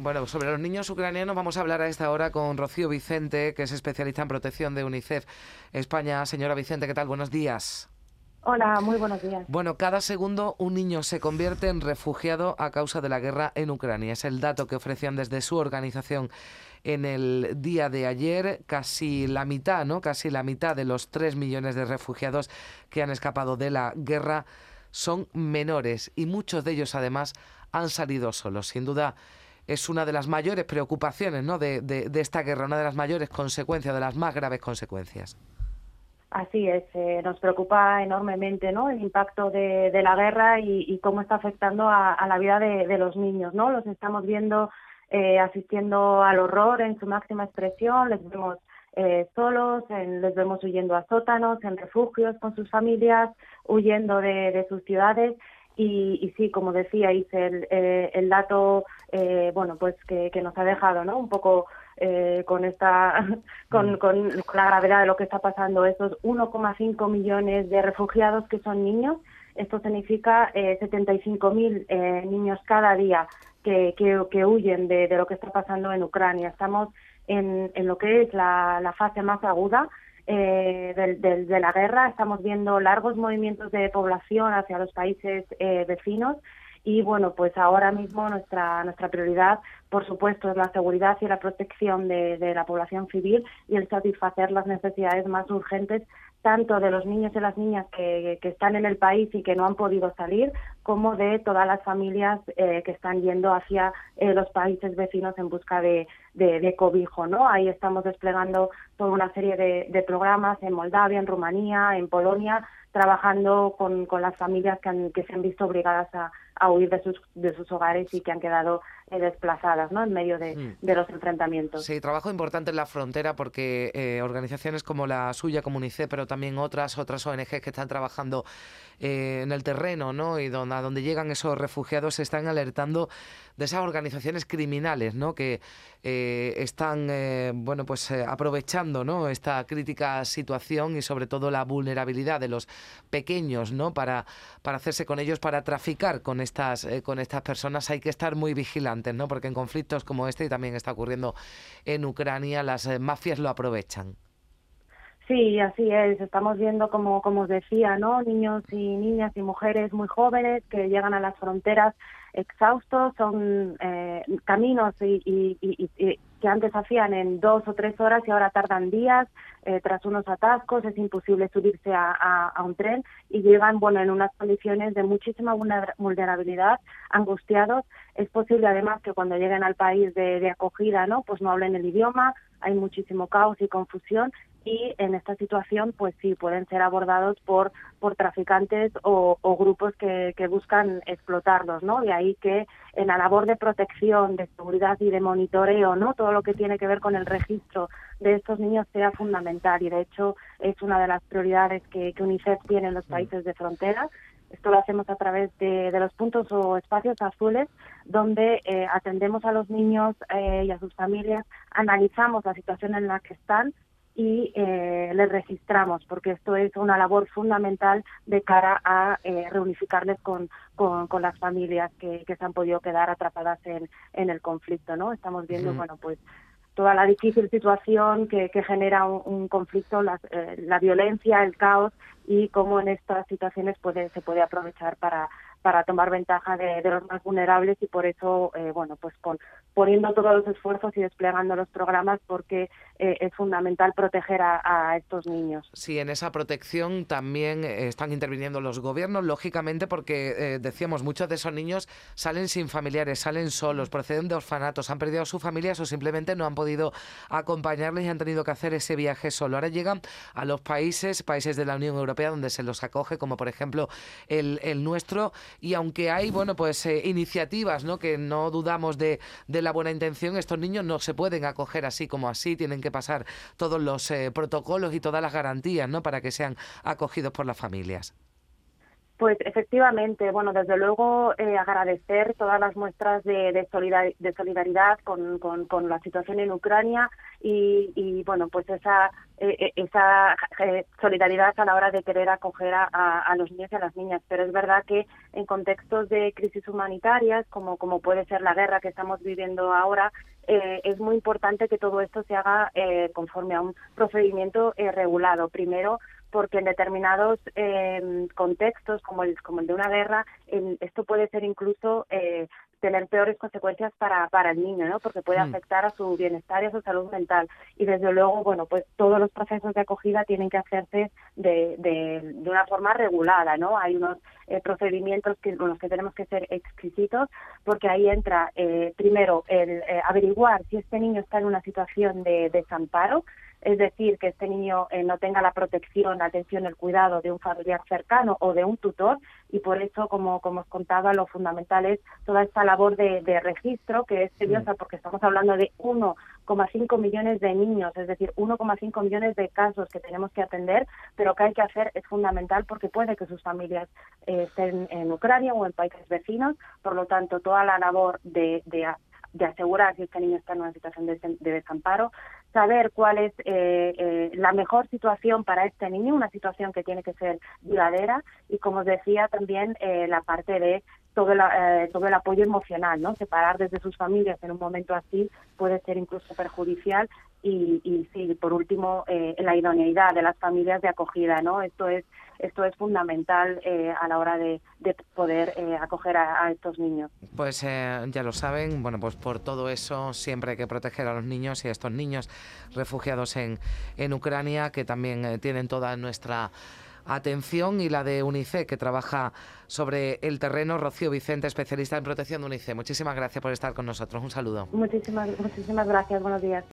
Bueno, sobre los niños ucranianos vamos a hablar a esta hora con Rocío Vicente, que es especialista en protección de UNICEF España. Señora Vicente, ¿qué tal? Buenos días. Hola, muy buenos días. Bueno, cada segundo un niño se convierte en refugiado a causa de la guerra en Ucrania. Es el dato que ofrecían desde su organización en el día de ayer. Casi la mitad, ¿no? Casi la mitad de los tres millones de refugiados que han escapado de la guerra son menores y muchos de ellos además han salido solos. Sin duda es una de las mayores preocupaciones ¿no? de, de, esta guerra, una de las mayores consecuencias, de las más graves consecuencias. Así es, eh, nos preocupa enormemente ¿no? el impacto de, de la guerra y, cómo está afectando a, la vida de, los niños. ¿no? Los estamos viendo eh, asistiendo al horror en su máxima expresión, les vemos eh, solos, les vemos huyendo a sótanos, en refugios con sus familias, huyendo de, sus ciudades. Y, y, sí, como decía, el, eh, el dato, eh, bueno, pues que, que, nos ha dejado, ¿no? Un poco eh, con esta, con, mm. con, la gravedad de lo que está pasando, esos 1,5 millones de refugiados que son niños. Esto significa eh, 75.000 eh, niños cada día que, que, que huyen de, de, lo que está pasando en Ucrania. Estamos en, en lo que es la, la fase más aguda eh, de, la guerra. Estamos viendo largos movimientos de población hacia los países eh, vecinos y bueno, pues ahora mismo nuestra nuestra prioridad, por supuesto, es la seguridad y la protección de, de la población civil y el satisfacer las necesidades más urgentes tanto de los niños y las niñas que, que, están en el país y que no han podido salir, como de todas las familias eh, que están yendo hacia eh, los países vecinos en busca de, de, cobijo. ¿no? Ahí estamos desplegando toda una serie de, de, programas en Moldavia, en Rumanía, en Polonia, trabajando con, con las familias que, que se han visto obligadas a, a huir de sus, de sus hogares y que han quedado eh, desplazadas ¿no? en medio de, mm. de, los enfrentamientos. Sí, trabajo importante en la frontera porque eh, organizaciones como la suya, como UNICEF, pero también otras, otras ONGs que están trabajando eh, en el terreno ¿no? y donde, a donde llegan esos refugiados se están alertando de esas organizaciones criminales ¿no? que están bueno, pues, aprovechando ¿no? esta crítica situación y sobre todo la vulnerabilidad de los pequeños ¿no? para, para hacerse con ellos, para traficar con estas, eh, con estas personas hay que estar muy vigilantes, ¿no? Porque en conflictos como este, y también está ocurriendo en Ucrania, las eh, mafias lo aprovechan. Sí, así es. Estamos viendo, como, como os decía, ¿no? Niños y niñas y mujeres muy jóvenes que llegan a las fronteras exhaustos, son eh, caminos y, que antes hacían en dos o tres horas y ahora tardan días eh, tras unos atascos, es imposible subirse a, un tren y llegan bueno en unas condiciones de muchísima vulnerabilidad, angustiados. Es posible además que cuando lleguen al país de, de acogida, ¿no? Pues no hablen el idioma, hay muchísimo caos y confusión y en esta situación pues sí pueden ser abordados por por traficantes o, grupos que, que, buscan explotarlos no de ahí que en la labor de protección de seguridad y de monitoreo no todo lo que tiene que ver con el registro de estos niños sea fundamental y de hecho es una de las prioridades que, UNICEF tiene en los mm. países de frontera. Esto lo hacemos a través de, de los puntos o espacios azules, donde eh, atendemos a los niños eh, y a sus familias, analizamos la situación en la que están, y eh, les registramos, porque esto es una labor fundamental de cara a eh, reunificarles con, con, las familias que, que se han podido quedar atrapadas en, en el conflicto, ¿no? Estamos viendo, bueno, pues toda la difícil situación que, que genera un, conflicto, la, eh, la, violencia, el caos y cómo en estas situaciones puede, se puede aprovechar para, para tomar ventaja de, los más vulnerables y por eso, eh, bueno, pues con, poniendo todos los esfuerzos y desplegando los programas porque eh, es fundamental proteger a, estos niños. Sí, en esa protección también eh, están interviniendo los gobiernos, lógicamente, porque decíamos, muchos de esos niños salen sin familiares, salen solos, proceden de orfanatos, han perdido a sus familias o simplemente no han podido acompañarles y han tenido que hacer ese viaje solo. Ahora llegan a los países, países de la Unión Europea, donde se los acoge, como por ejemplo el, el nuestro, y aunque hay, bueno, pues eh, iniciativas, ¿no? Que no dudamos de, de, la buena intención, estos niños no se pueden acoger así como así, tienen que pasar todos los eh, protocolos y todas las garantías, ¿no? Para que sean acogidos por las familias. Pues efectivamente, bueno, desde luego eh, agradecer todas las muestras de, de, solidaridad con, con, la situación en Ucrania y, bueno, pues esa, eh, eh, esa solidaridad a la hora de querer acoger a, a, los niños y a las niñas. Pero es verdad que en contextos de crisis humanitarias, como, como puede ser la guerra que estamos viviendo ahora, es muy importante que todo esto se haga conforme a un procedimiento regulado. Primero, porque en determinados eh, contextos, como el, como el de una guerra, esto puede ser incluso eh, tener peores consecuencias para, para el niño, ¿no? Porque puede mm. afectar a su bienestar y a su salud mental. Y desde luego, bueno, pues todos los procesos de acogida tienen que hacerse de, de, de una forma regulada, ¿no? Hay unos eh, procedimientos que, con los que tenemos que ser exquisitos, porque ahí entra, eh, primero, el averiguar si este niño está en una situación de desamparo, es decir, que este niño eh, no tenga la protección, la atención, el cuidado de un familiar cercano o de un tutor. Y por eso, como, como os contaba, lo fundamental es toda esta labor de, registro que es seriosa porque estamos hablando de 1,5 millones de niños, es decir, 1,5 millones de casos que tenemos que atender, pero que hay que hacer es fundamental porque puede que sus familias eh, estén en Ucrania o en países vecinos, por lo tanto, toda la labor de, de de asegurar si este niño está en una situación de, desamparo, saber cuál es eh, eh, la mejor situación para este niño, una situación que tiene que ser duradera y, como os decía, también eh, la parte de todo, todo el apoyo emocional, ¿no? Separar desde sus familias en un momento así puede ser incluso perjudicial y, y sí, por último, eh, la idoneidad de las familias de acogida, ¿no? Esto es esto es fundamental eh, a la hora de, poder eh, acoger a, estos niños. Pues ya lo saben, bueno, pues por todo eso siempre hay que proteger a los niños y a estos niños refugiados en, en Ucrania que también tienen toda nuestra atención y la de UNICEF, que trabaja sobre el terreno. Rocío Vicente, especialista en protección de UNICEF. Muchísimas gracias por estar con nosotros. Un saludo. Muchísimas, muchísimas gracias. Buenos días.